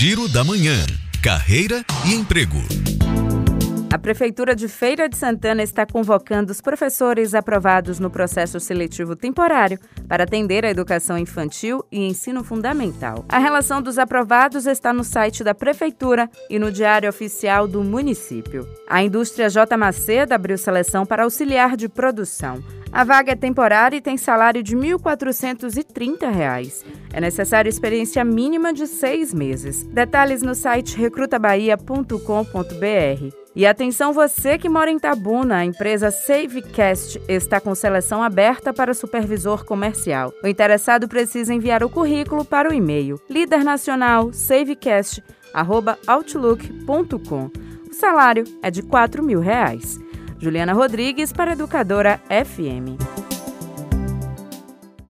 Giro da Manhã. Carreira e emprego. A Prefeitura de Feira de Santana está convocando os professores aprovados no processo seletivo temporário para atender a educação infantil e ensino fundamental. A relação dos aprovados está no site da Prefeitura e no Diário Oficial do município. A indústria J. Macedo abriu seleção para auxiliar de produção. A vaga é temporária e tem salário de R$ 1.430. É necessária experiência mínima de seis meses. Detalhes no site recrutabahia.com.br. E atenção você que mora em Tabuna, a empresa Savecast está com seleção aberta para supervisor comercial. O interessado precisa enviar o currículo para o e-mail lídernacionalsavecast@outlook.com. O salário é de 4 mil reais. Juliana Rodrigues para Educadora FM.